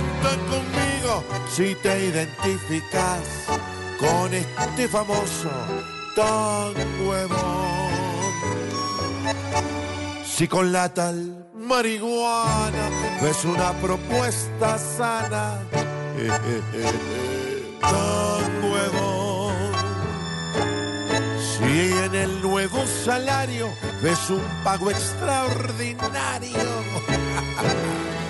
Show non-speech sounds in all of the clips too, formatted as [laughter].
canta conmigo si te identificas con este famoso de Bond. Si con la tal marihuana ves una propuesta sana, [laughs] de Bond. Si en el nuevo salario ves un pago extraordinario, [laughs]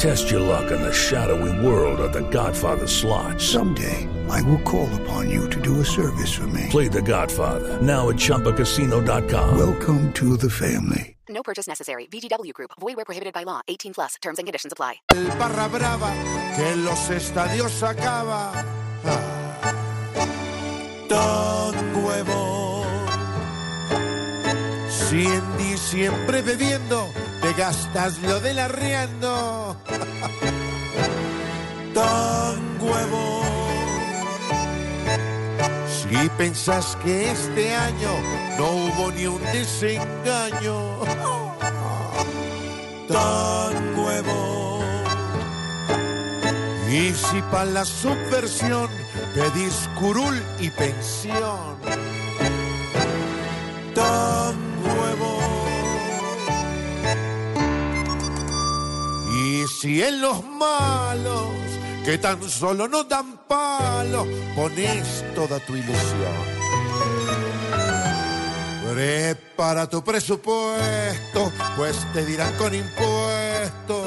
Test your luck in the shadowy world of The Godfather slot. Someday, I will call upon you to do a service for me. Play The Godfather now at ChumbaCasino.com. Welcome to the family. No purchase necessary. VGW Group. Void where prohibited by law. 18 plus. Terms and conditions apply. el barra brava que los estadios acaba. Ah, tan huevo. Si en diciembre bebiendo gastas lo del arriendo. tan huevo. Si pensás que este año no hubo ni un desengaño. tan huevo. Y si para la subversión pedís curul y pensión, tan si en los malos, que tan solo no dan palo, pones toda tu ilusión. Prepara tu presupuesto, pues te dirán con impuestos.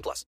18 plus.